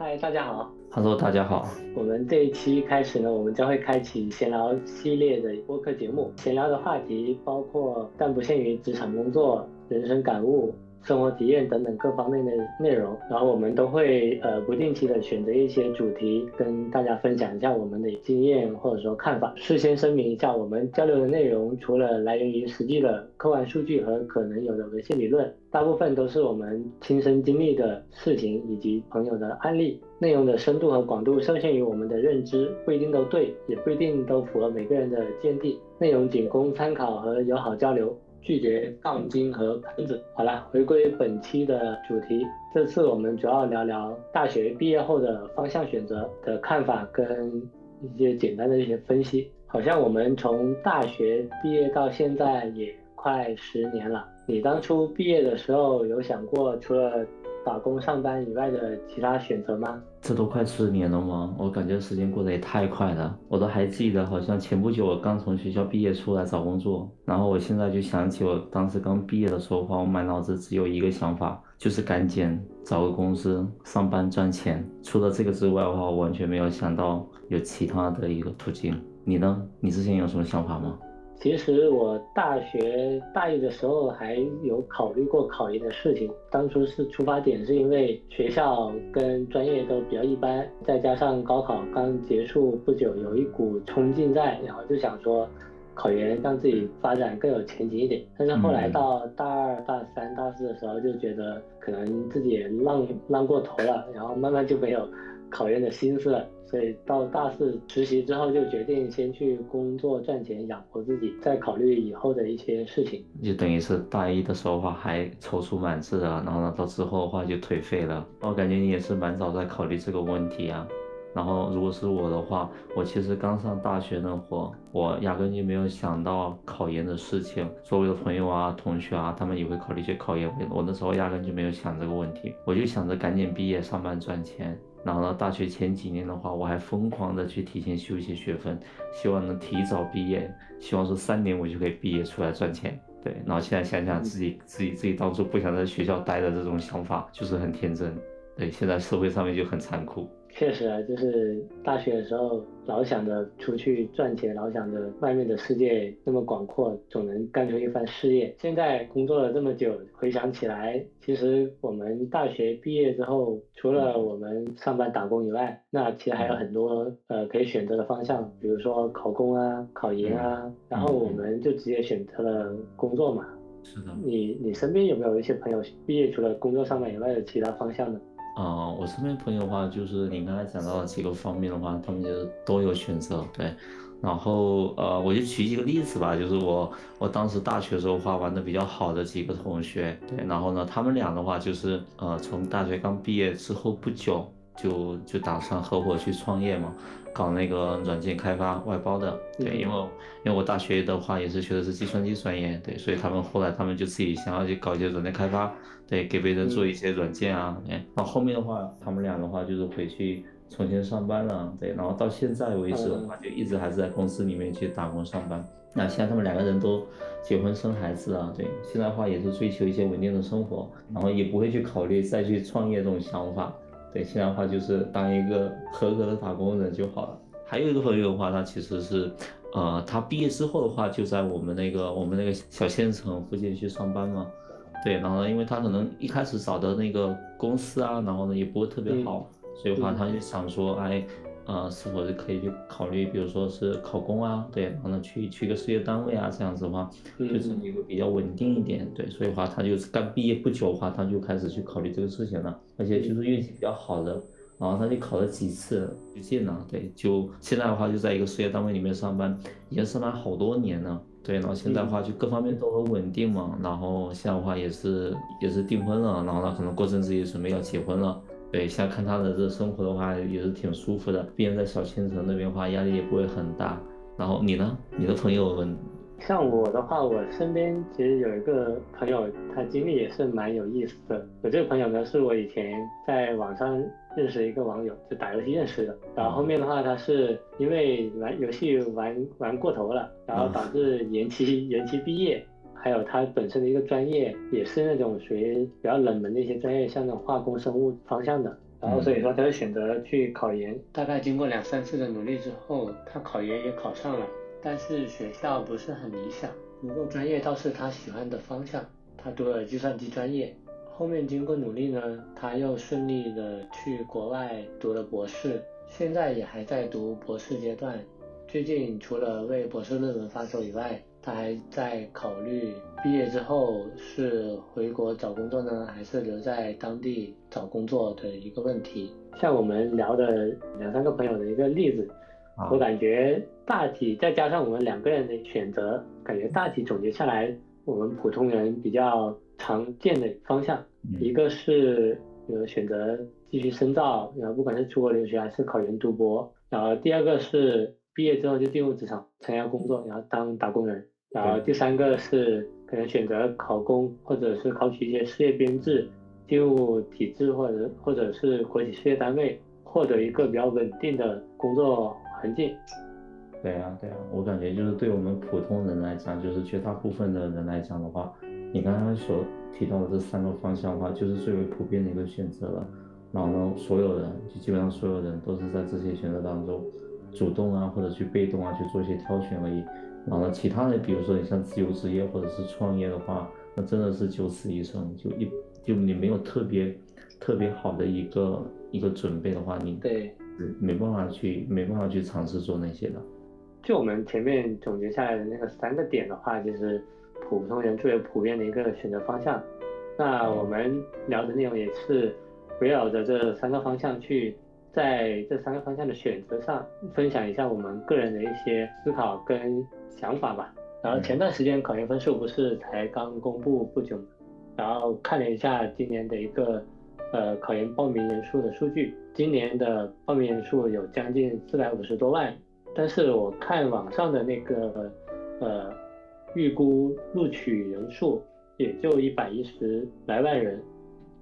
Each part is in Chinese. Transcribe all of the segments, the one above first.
嗨，大家好。Hello，大家好。我们这一期开始呢，我们将会开启闲聊系列的播客节目。闲聊的话题包括，但不限于职场工作、人生感悟。生活体验等等各方面的内容，然后我们都会呃不定期的选择一些主题跟大家分享一下我们的经验或者说看法。事先声明一下，我们交流的内容除了来源于实际的客观数据和可能有的文献理论，大部分都是我们亲身经历的事情以及朋友的案例。内容的深度和广度受限于我们的认知，不一定都对，也不一定都符合每个人的见地。内容仅供参考和友好交流。拒绝杠精和喷子。好了，回归本期的主题，这次我们主要聊聊大学毕业后的方向选择的看法跟一些简单的一些分析。好像我们从大学毕业到现在也快十年了。你当初毕业的时候有想过除了？打工上班以外的其他选择吗？这都快四年了吗？我感觉时间过得也太快了。我都还记得，好像前不久我刚从学校毕业出来找工作，然后我现在就想起我当时刚毕业的时候话，我满脑子只有一个想法，就是赶紧找个公司上班赚钱。除了这个之外的话，我完全没有想到有其他的一个途径。你呢？你之前有什么想法吗？其实我大学大一的时候还有考虑过考研的事情，当初是出发点是因为学校跟专业都比较一般，再加上高考刚结束不久，有一股冲劲在，然后就想说考研让自己发展更有前景一点。但是后来到大二、大三、大四的时候，就觉得可能自己也浪浪过头了，然后慢慢就没有考研的心思。所以到大四实习之后，就决定先去工作赚钱养活自己，再考虑以后的一些事情。就等于是大一的时候话还踌躇满志啊，然后呢到之后的话就颓废了。我感觉你也是蛮早在考虑这个问题啊。然后如果是我的话，我其实刚上大学那会儿，我压根就没有想到考研的事情。周围的朋友啊、同学啊，他们也会考虑去考研，我那时候压根就没有想这个问题，我就想着赶紧毕业上班赚钱。然后呢，大学前几年的话，我还疯狂的去提前修一些学分，希望能提早毕业，希望说三年我就可以毕业出来赚钱。对，然后现在想想自己自己自己当初不想在学校待的这种想法，就是很天真。对，现在社会上面就很残酷。确实啊，就是大学的时候老想着出去赚钱，老想着外面的世界那么广阔，总能干出一番事业。现在工作了这么久，回想起来，其实我们大学毕业之后，除了我们上班打工以外，那其实还有很多呃可以选择的方向，比如说考公啊、考研啊，然后我们就直接选择了工作嘛。是的。你你身边有没有一些朋友毕业除了工作上班以外的其他方向呢？啊，我身边朋友的话，就是你刚才讲到的几个方面的话，他们就都有选择，对。然后呃，我就举几个例子吧，就是我我当时大学时候话玩的比较好的几个同学，对。然后呢，他们俩的话就是呃，从大学刚毕业之后不久，就就打算合伙去创业嘛。搞那个软件开发外包的，对，因为因为我大学的话也是学的是计算机专业，对，所以他们后来他们就自己想要去搞一些软件开发，对，给别人做一些软件啊，哎，然后后面的话，他们俩的话就是回去重新上班了，对，然后到现在为止的话，就一直还是在公司里面去打工上班。那现在他们两个人都结婚生孩子了，对，现在的话也是追求一些稳定的生活，然后也不会去考虑再去创业这种想法。对，现在的话就是当一个合格的打工人就好了。还有一个朋友的话，他其实是，呃，他毕业之后的话，就在我们那个我们那个小县城附近去上班嘛。对，然后呢，因为他可能一开始找的那个公司啊，然后呢也不会特别好，所以话他就想说，哎。呃，是否是可以去考虑，比如说是考公啊，对，然后呢去去一个事业单位啊，这样子的话，就是你会比较稳定一点，对，所以话他就是刚毕业不久的话，他就开始去考虑这个事情了，而且就是运气比较好的，然后他就考了几次就进了，对，就现在的话就在一个事业单位里面上班，已经上班好多年了，对，然后现在的话就各方面都很稳定嘛，然后现在的话也是也是订婚了，然后呢可能过阵子也准备要结婚了。对，现在看他的这生活的话，也是挺舒服的。毕竟在小县城那边的话，压力也不会很大。然后你呢？你的朋友们像我的话，我身边其实有一个朋友，他经历也是蛮有意思的。我这个朋友呢，是我以前在网上认识一个网友，就打游戏认识的。然后后面的话，他是因为玩游戏玩玩过头了，然后导致延期延期毕业。还有他本身的一个专业也是那种属于比较冷门的一些专业，像那种化工、生物方向的。然后所以说他就选择去考研。大概经过两三次的努力之后，他考研也考上了。但是学校不是很理想，不过专业倒是他喜欢的方向，他读了计算机专业。后面经过努力呢，他又顺利的去国外读了博士，现在也还在读博士阶段。最近除了为博士论文发愁以外，他还在考虑毕业之后是回国找工作呢，还是留在当地找工作的一个问题。像我们聊的两三个朋友的一个例子。我感觉大体再加上我们两个人的选择，感觉大体总结下来，我们普通人比较常见的方向，一个是呃选择继续深造，然后不管是出国留学还是考研读博，然后第二个是毕业之后就进入职场参加工作，然后当打工人，然后第三个是可能选择考公或者是考取一些事业编制，进入体制或者或者是国企事业单位，获得一个比较稳定的工作。环境，对啊，对啊，我感觉就是对我们普通人来讲，就是绝大部分的人来讲的话，你刚刚所提到的这三个方向的话，就是最为普遍的一个选择了。然后呢，所有人就基本上所有人都是在这些选择当中，主动啊或者去被动啊去做一些挑选而已。然后呢，其他的比如说你像自由职业或者是创业的话，那真的是九死一生，就一就你没有特别特别好的一个一个准备的话，你对。没办法去，没办法去尝试做那些的。就我们前面总结下来的那个三个点的话，就是普通人最为普遍的一个选择方向。那我们聊的内容也是围绕着这三个方向去，在这三个方向的选择上分享一下我们个人的一些思考跟想法吧。然后前段时间考研分数不是才刚公布不久，然后看了一下今年的一个。呃，考研报名人数的数据，今年的报名人数有将近四百五十多万，但是我看网上的那个呃预估录取人数也就一百一十来万人，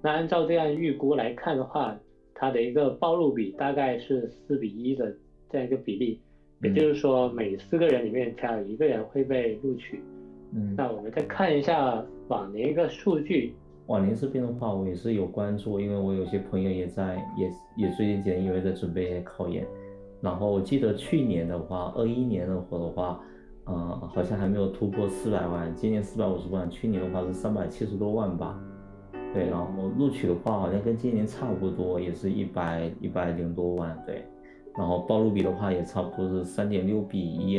那按照这样预估来看的话，它的一个报录比大概是四比一的这样一个比例，也就是说每四个人里面才有一个人会被录取。嗯，那我们再看一下往年一个数据。往年这边的话，我也是有关注，因为我有些朋友也在，也也最近几年因为在准备考研。然后我记得去年的话，二一年的话的话，呃，好像还没有突破四百万，今年四百五十万，去年的话是三百七十多万吧。对，然后录取的话好像跟今年差不多，也是一百一百零多万。对，然后报录比的话也差不多是三点六比一。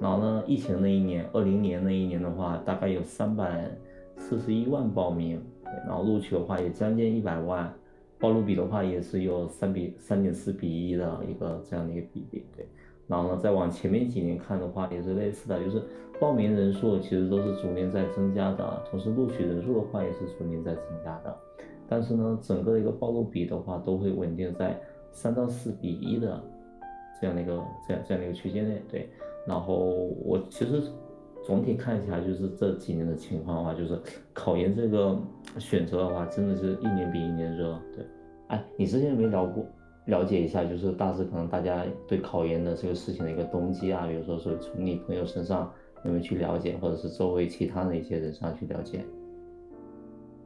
然后呢，疫情那一年，二零年那一年的话，大概有三百四十一万报名。然后录取的话也将近一百万，报录比的话也是有三比三点四比一的一个这样的一个比例，对。然后呢，再往前面几年看的话也是类似的，就是报名人数其实都是逐年在增加的，同时录取人数的话也是逐年在增加的。但是呢，整个的一个报录比的话都会稳定在三到四比一的这样的一个这样这样的一个区间内，对。然后我其实。总体看一下就是这几年的情况的话，就是考研这个选择的话，真的是一年比一年热。对，哎，你之前有没有聊过，了解一下，就是大致可能大家对考研的这个事情的一个动机啊，比如说是从你朋友身上有没有去了解，或者是周围其他的一些人上去了解？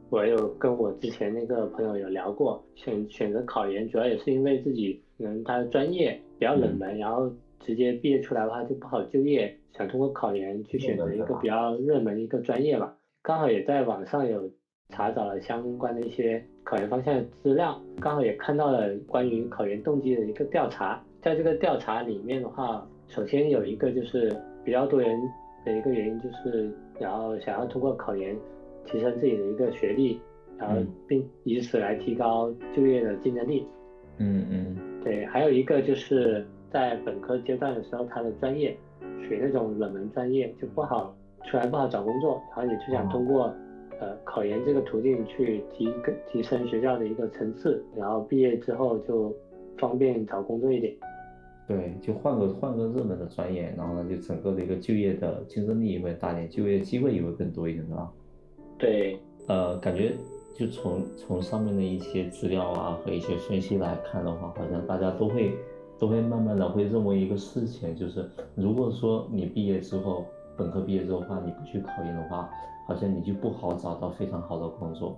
我有跟我之前那个朋友有聊过，选选择考研主要也是因为自己可能他的专业比较冷门，然后。直接毕业出来的话就不好就业，想通过考研去选择一个比较热门一个专业吧。刚好也在网上有查找了相关的一些考研方向的资料，刚好也看到了关于考研动机的一个调查。在这个调查里面的话，首先有一个就是比较多人的一个原因就是，然后想要通过考研提升自己的一个学历，然后并以此来提高就业的竞争力。嗯嗯，对，还有一个就是。在本科阶段的时候，他的专业属于那种冷门专业，就不好出来不好找工作，然后你就想通过呃考研这个途径去提提升学校的一个层次，然后毕业之后就方便找工作一点。对，就换个换个热门的专业，然后呢，就整个的一个就业的竞争力也会大点，就业机会也会更多一点，是吧？对，呃，感觉就从从上面的一些资料啊和一些分析来看的话，好像大家都会都会慢慢的会认为一个事情，就是如果说你毕业之后，本科毕业之后的话，你不去考研的话，好像你就不好找到非常好的工作。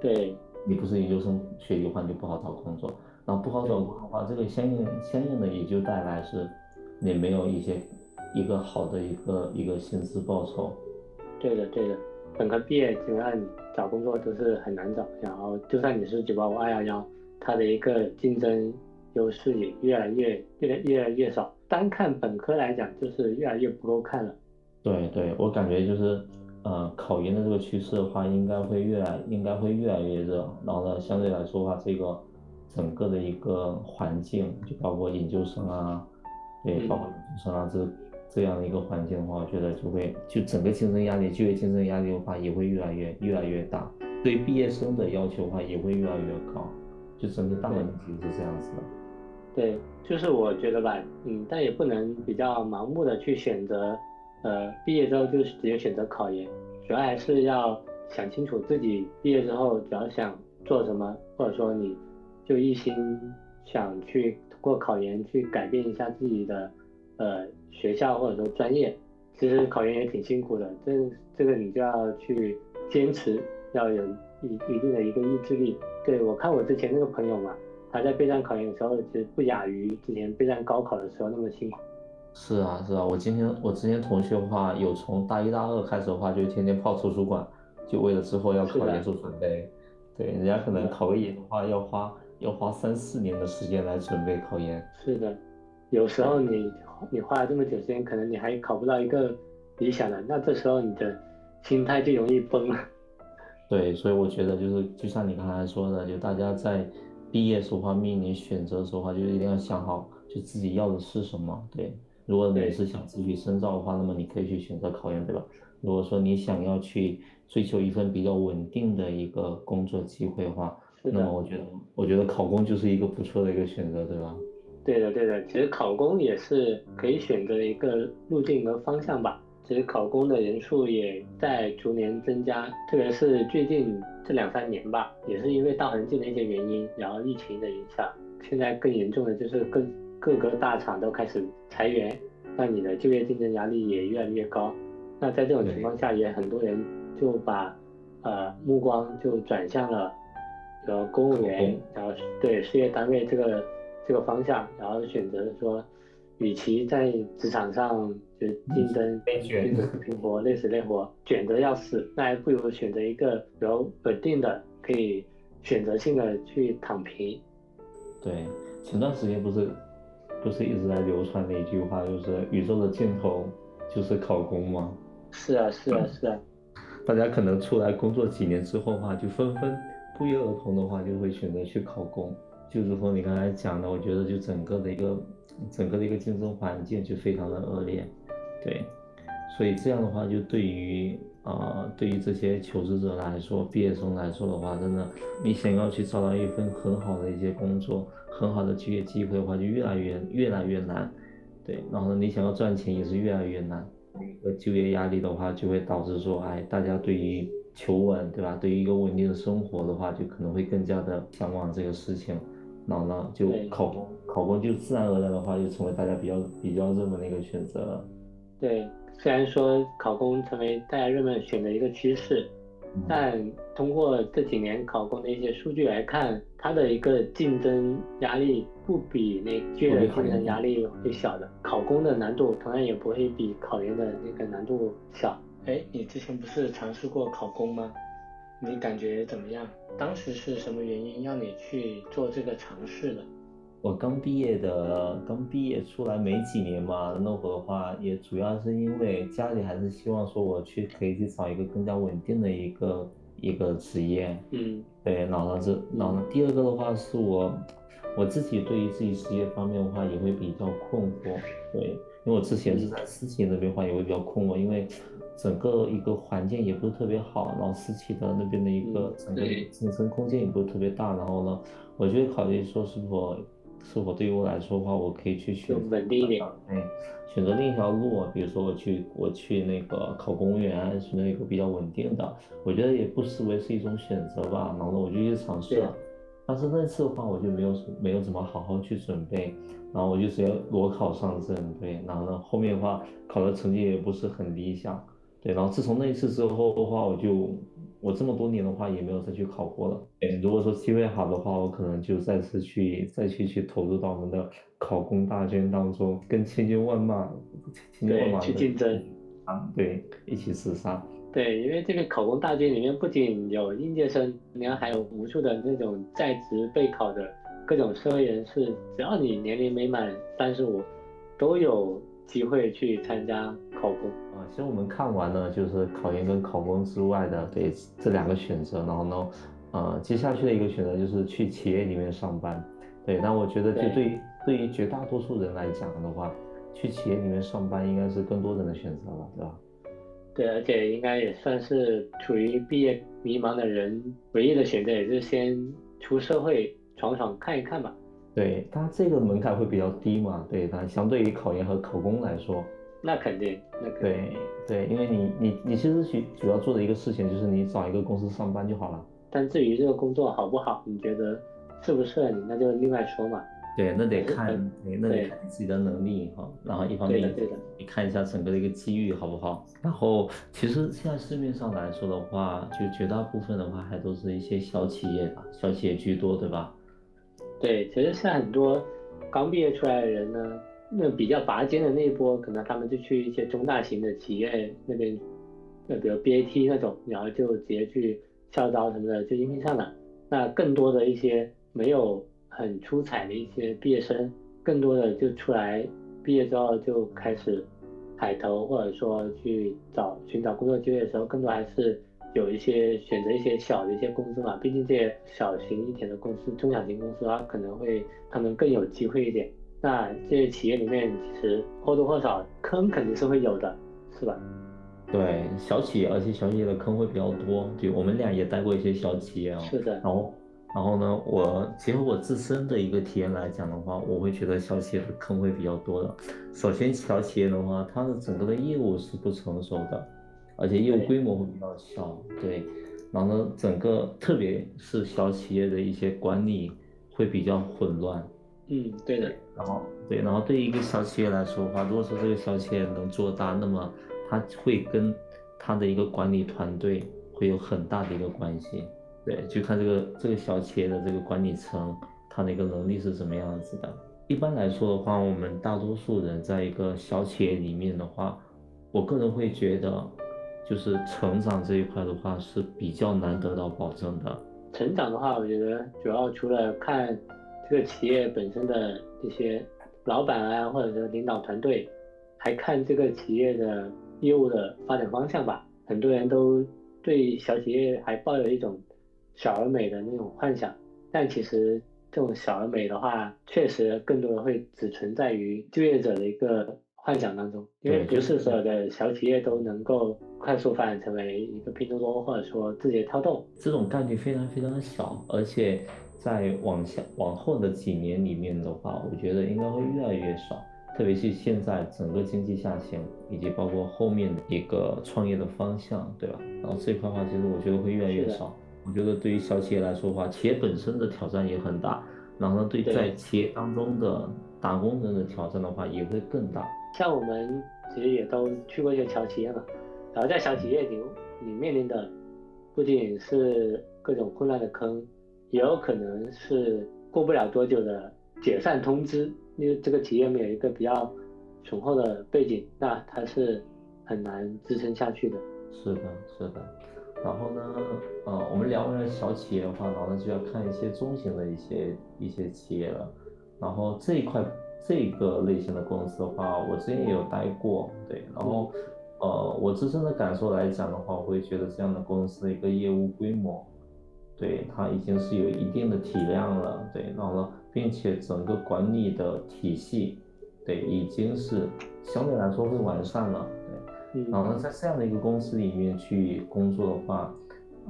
对，你不是研究生学历的话，你就不好找工作。然后不好找工作的话，这个相应相应的也就带来是，你没有一些一个好的一个一个薪资报酬。对的对的，本科毕业基本上你找工作都是很难找，然后就算你是九八五二幺幺，它的一个竞争优势也越来越越来越来越少。单看本科来讲，就是越来越不够看了。对对，我感觉就是，呃，考研的这个趋势的话，应该会越来应该会越来越热。然后呢，相对来说的话，这个。整个的一个环境，就包括研究生啊，对，包括研究生啊，这这样的一个环境的话，我觉得就会就整个竞争压力，就业竞争压力的话，也会越来越越来越大，对毕业生的要求的话，也会越来越高，就整个大环境是这样子的。对，就是我觉得吧，嗯，但也不能比较盲目的去选择，呃，毕业之后就直接选择考研，主要还是要想清楚自己毕业之后主要想做什么，或者说你。就一心想去通过考研去改变一下自己的呃学校或者说专业，其实考研也挺辛苦的，这这个你就要去坚持，要有一一定的一个意志力。对我看我之前那个朋友嘛，他在备战考研的时候，其实不亚于之前备战高考的时候那么辛苦。是啊是啊，我今天我之前同学的话，有从大一大二开始的话，就天天泡图书馆，就为了之后要考研做准备。对，人家可能考个研的话要花。要花三四年的时间来准备考研。是的，有时候你你花了这么久时间，可能你还考不到一个理想的，那这时候你的心态就容易崩了。对，所以我觉得就是就像你刚才说的，就大家在毕业时候面临选择的时候，就一定要想好，就自己要的是什么。对，如果你是想继续深造的话，那么你可以去选择考研，对吧？如果说你想要去追求一份比较稳定的一个工作机会的话，那么我觉得，我觉得考公就是一个不错的一个选择，对吧？对的，对的。其实考公也是可以选择一个路径和方向吧。其实考公的人数也在逐年增加，特别是最近这两三年吧，也是因为大环境的一些原因，然后疫情的影响，现在更严重的就是各各个大厂都开始裁员，那你的就业竞争压力也越来越高。那在这种情况下，也很多人就把呃目光就转向了。然后公务员，然后对事业单位这个这个方向，然后选择说，与其在职场上就竞争、拼活、累死累活、卷得要死，那还不如选择一个比较稳定的，可以选择性的去躺平。对，前段时间不是不是一直在流传的一句话，就是宇宙的尽头就是考公吗？是啊，是啊，是啊。大家可能出来工作几年之后的话，就纷纷。不约而同的话，就会选择去考公。就如同你刚才讲的，我觉得就整个的一个整个的一个竞争环境就非常的恶劣，对。所以这样的话，就对于啊，对于这些求职者来说，毕业生来说的话，真的，你想要去找到一份很好的一些工作，很好的就业机会的话，就越来越越来越难，对。然后你想要赚钱也是越来越难，一个就业压力的话，就会导致说，哎，大家对于求稳，对吧？对于一个稳定的生活的话，就可能会更加的向往这个事情，然后呢，就考公，考公就自然而然的话，就成为大家比较比较热门的一个选择了。对，虽然说考公成为大家热门选择一个趋势，但通过这几年考公的一些数据来看，它的一个竞争压力不比那就业竞争压力会小的，考公的难度同样也不会比考研的那个难度小。哎，你之前不是尝试过考公吗？你感觉怎么样？当时是什么原因让你去做这个尝试的？我刚毕业的，刚毕业出来没几年嘛，那会儿的话，也主要是因为家里还是希望说我去可以去找一个更加稳定的一个一个职业。嗯，对，然后这，然后第二个的话是我我自己对于自己职业方面的话也会比较困惑。对，因为我之前是在私企那边话也会比较困惑，因为。整个一个环境也不是特别好，然后私企的那边的一个整个晋升空间也不是特别大，然后呢，我就会考虑说是否是否对于我来说的话，我可以去选稳定一点，嗯，选择另一条路，比如说我去我去那个考公务员，选择一个比较稳定的，我觉得也不失为是一种选择吧。然后我就去尝试了，但是那次的话，我就没有没有怎么好好去准备，然后我就直接裸考上阵，对，然后呢，后面的话考的成绩也不是很理想，对，然后自从那一次之后的话，我就。我这么多年的话也没有再去考过了。对，如果说机会好的话，我可能就再次去再去去投入到我们的考公大军当中，跟千军万马、千军万马去竞争啊，对，一起厮杀。对，因为这个考公大军里面不仅有应届生，你看还有无数的那种在职备考的各种社会人士，只要你年龄没满三十五，都有机会去参加考公啊。其实我们看完了，就是考研跟考公之外的，对这两个选择，然后呢，呃，接下去的一个选择就是去企业里面上班，对。那我觉得，就对于对于绝大多数人来讲的话，去企业里面上班应该是更多人的选择了，对吧？对，而且应该也算是处于毕业迷茫的人唯一的选择，也是先出社会闯闯看一看吧。对，它这个门槛会比较低嘛？对，它相对于考研和考公来说。那肯定，那肯定。对对，因为你你你其实主主要做的一个事情就是你找一个公司上班就好了。但至于这个工作好不好，你觉得适不适合你，那就另外说嘛。对，那得看，对，那得看自己的能力哈。然后一方面，你看一下整个的一个机遇好不好。然后其实现在市面上来说的话，就绝大部分的话还都是一些小企业吧，小企业居多，对吧？对，其实现在很多刚毕业出来的人呢。那比较拔尖的那一波，可能他们就去一些中大型的企业那边，那比如 BAT 那种，然后就直接去校招什么的就应聘上了。那更多的一些没有很出彩的一些毕业生，更多的就出来毕业之后就开始海投，或者说去找寻找工作机会的时候，更多还是有一些选择一些小的一些公司嘛。毕竟这些小型一点的公司、中小型公司啊，可能会他们更有机会一点。那这些企业里面，其实或多或少坑肯定是会有的，是吧？对，小企业，而且小企业的坑会比较多。对，我们俩也带过一些小企业啊。是的。然后，然后呢，我结合我自身的一个体验来讲的话，我会觉得小企业的坑会比较多的。首先，小企业的话，它的整个的业务是不成熟的，而且业务规模会比较小。对。然后呢，整个特别是小企业的一些管理会比较混乱。嗯，对的。然后，对，然后对于一个小企业来说的话，如果说这个小企业能做大，那么它会跟它的一个管理团队会有很大的一个关系。对，就看这个这个小企业的这个管理层，他的一个能力是什么样子的。一般来说的话，我们大多数人在一个小企业里面的话，我个人会觉得，就是成长这一块的话是比较难得到保证的。成长的话，我觉得主要除了看。这个企业本身的一些老板啊，或者说领导团队，还看这个企业的业务的发展方向吧。很多人都对小企业还抱有一种小而美的那种幻想，但其实这种小而美的话，确实更多的会只存在于就业者的一个幻想当中，因为不是所有的小企业都能够快速发展成为一个拼多多，或者说字节跳动，这种概率非常非常的小，而且。在往下往后的几年里面的话，我觉得应该会越来越少，特别是现在整个经济下行，以及包括后面一个创业的方向，对吧？然后这块的话，其实我觉得会越来越少。我觉得对于小企业来说的话，企业本身的挑战也很大，然后呢，对在企业当中的打工人的挑战的话也会更大。像我们其实也都去过一些小企业嘛，然后在小企业里，你面临的不仅是各种混乱的坑。也有可能是过不了多久的解散通知，因为这个企业没有一个比较雄厚的背景，那它是很难支撑下去的。是的，是的。然后呢，呃，我们聊完了小企业的话，然后就要看一些中型的一些一些企业了。然后这一块这个类型的公司的话，我之前也有待过，对。然后，呃，我自身的感受来讲的话，我会觉得这样的公司的一个业务规模。对，它已经是有一定的体量了，对，然后呢，并且整个管理的体系，对，已经是相对来说会完善了，对，然后呢，在这样的一个公司里面去工作的话，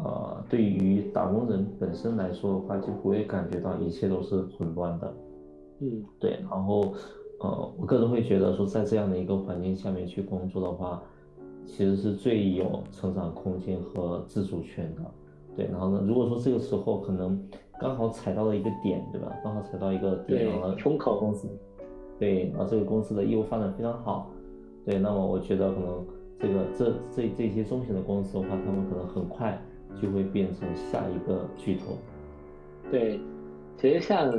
呃，对于打工人本身来说的话，就不会感觉到一切都是混乱的，嗯，对，然后呃，我个人会觉得说，在这样的一个环境下面去工作的话，其实是最有成长空间和自主权的。对，然后呢，如果说这个时候可能刚好踩到了一个点，对吧？刚好踩到一个点，然后风口公司，对，然后这个公司的业务发展非常好，对，那么我觉得可能这个这这这些中型的公司的话，他们可能很快就会变成下一个巨头。对，其实像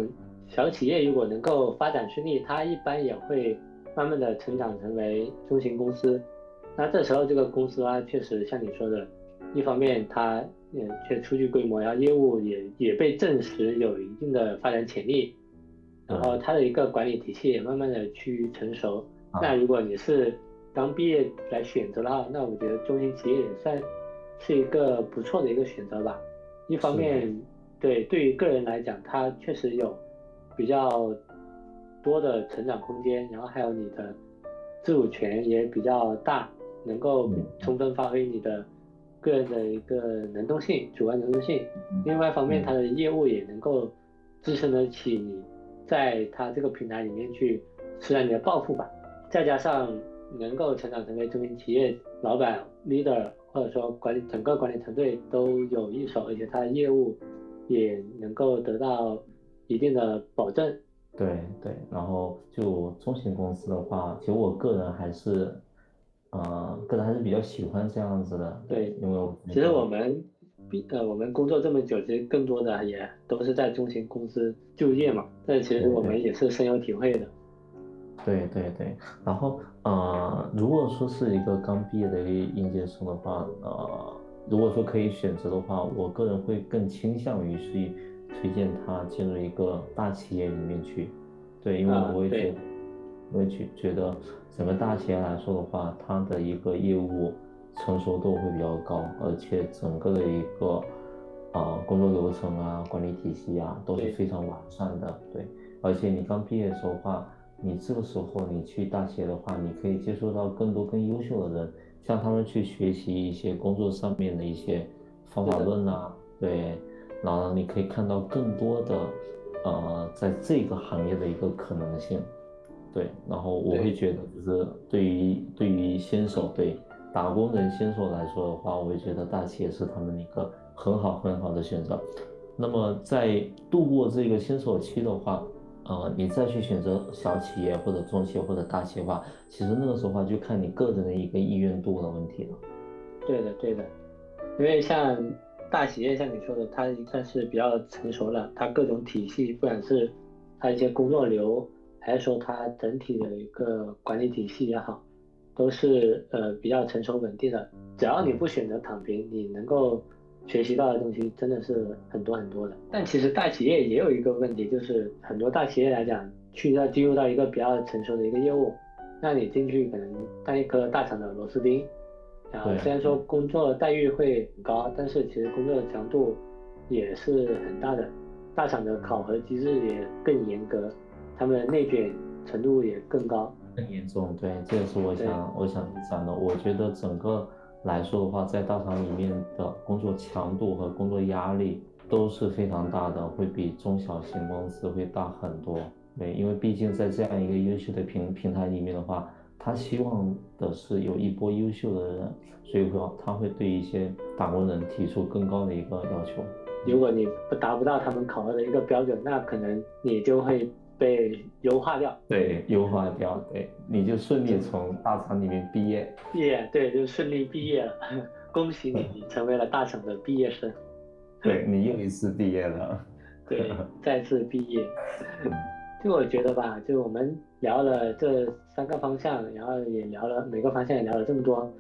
小企业如果能够发展顺利，它一般也会慢慢的成长成为中型公司。那这时候这个公司啊，确实像你说的，一方面它嗯，却初具规模，然后业务也也被证实有一定的发展潜力，然后它的一个管理体系也慢慢的趋于成熟。那如果你是刚毕业来选择的话，那我觉得中型企业也算是一个不错的一个选择吧。一方面，对对于个人来讲，它确实有比较多的成长空间，然后还有你的自主权也比较大，能够充分发挥你的。个人的一个能动性、主观能动性，另外一方面，它的业务也能够支撑得起你在它这个平台里面去施展你的抱负吧。再加上能够成长成为中型企业老板、leader，或者说管理整个管理团队都有一手，而且它的业务也能够得到一定的保证。对对，然后就中型公司的话，其实我个人还是。呃，个人还是比较喜欢这样子的，对，因为其实我们，比呃，我们工作这么久，其实更多的也都是在中型公司就业嘛，但其实我们也是深有体会的。对对对，然后呃，如果说是一个刚毕业的一个应届生的话，呃，如果说可以选择的话，我个人会更倾向于是推荐他进入一个大企业里面去，对，因为我会觉得。我会觉觉得整个大企业来说的话，它的一个业务成熟度会比较高，而且整个的一个啊工作流程啊、管理体系啊都是非常完善的。对，而且你刚毕业的时候话，你这个时候你去大企业的话，你可以接触到更多更优秀的人，向他们去学习一些工作上面的一些方法论啊，对，然后你可以看到更多的呃在这个行业的一个可能性。对，然后我会觉得，就是对于对于新手，对打工人新手来说的话，我会觉得大企业是他们一个很好很好的选择。那么在度过这个新手期的话，呃，你再去选择小企业或者中企业或者大企业的话，其实那个时候话就看你个人的一个意愿度的问题了。对的，对的，因为像大企业，像你说的，它算是比较成熟了，它各种体系，不管是它一些工作流。还是说它整体的一个管理体系也好，都是呃比较成熟稳定的。只要你不选择躺平，你能够学习到的东西真的是很多很多的。但其实大企业也有一个问题，就是很多大企业来讲，去要进入到一个比较成熟的一个业务，那你进去可能当一颗大厂的螺丝钉，然后虽然说工作待遇会很高，但是其实工作的强度也是很大的，大厂的考核机制也更严格。他们的内卷程度也更高，更严重。对，这也是我想我想讲的。我觉得整个来说的话，在大厂里面的工作强度和工作压力都是非常大的，会比中小型公司会大很多。对，因为毕竟在这样一个优秀的平平台里面的话，他希望的是有一波优秀的人，所以说他会对一些打工人提出更高的一个要求。如果你不达不到他们考核的一个标准，那可能你就会。被优化掉，对，优化掉，对，你就顺利从大厂里面毕业，毕业，对，就顺利毕业了，恭喜你，你成为了大厂的毕业生，对你又一次毕业了，对，再次毕业，就我觉得吧，就我们聊了这三个方向，然后也聊了每个方向也聊了这么多，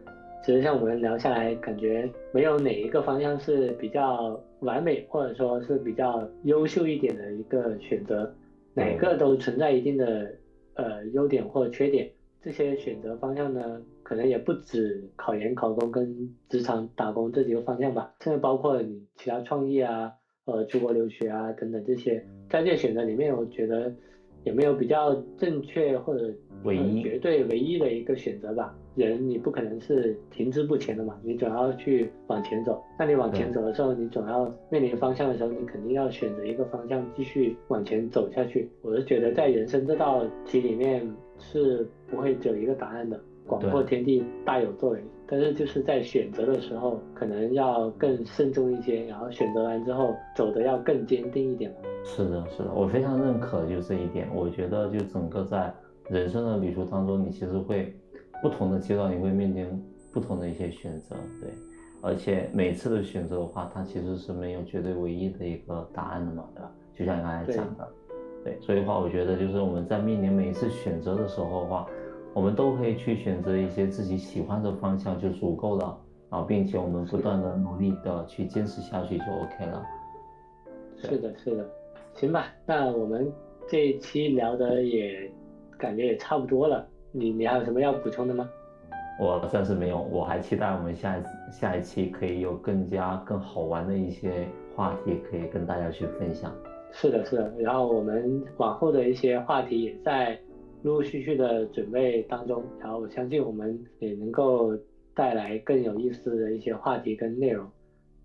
其实像我们聊下来，感觉没有哪一个方向是比较完美，或者说是比较优秀一点的一个选择。哪个都存在一定的呃优点或缺点，这些选择方向呢，可能也不止考研、考公跟职场打工这几个方向吧，甚至包括你其他创业啊、呃出国留学啊等等这些，在这些选择里面，我觉得也没有比较正确或者唯一绝对唯一的一个选择吧。人你不可能是停滞不前的嘛，你总要去往前走。那你往前走的时候，你总要面临方向的时候，你肯定要选择一个方向继续往前走下去。我是觉得在人生这道题里面是不会只有一个答案的，广阔天地大有作为。但是就是在选择的时候，可能要更慎重一些，然后选择完之后走的要更坚定一点。是的，是的，我非常认可就这一点。我觉得就整个在人生的旅途当中，你其实会不同的阶段，你会面临不同的一些选择，对。而且每次的选择的话，它其实是没有绝对唯一的一个答案的嘛，对吧？就像你刚才讲的，对。所以的话，我觉得就是我们在面临每一次选择的时候的话。我们都可以去选择一些自己喜欢的方向就足够了啊，并且我们不断的努力的去坚持下去就 OK 了。是的，是的，行吧，那我们这一期聊的也感觉也差不多了，你你还有什么要补充的吗？我暂时没有，我还期待我们下一下一期可以有更加更好玩的一些话题可以跟大家去分享。是的，是的，然后我们往后的一些话题也在。陆陆续续的准备当中，然后我相信我们也能够带来更有意思的一些话题跟内容。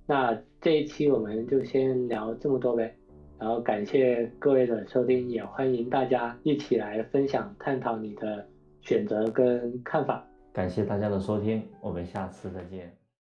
那这一期我们就先聊这么多呗，然后感谢各位的收听，也欢迎大家一起来分享探讨你的选择跟看法。感谢大家的收听，我们下次再见。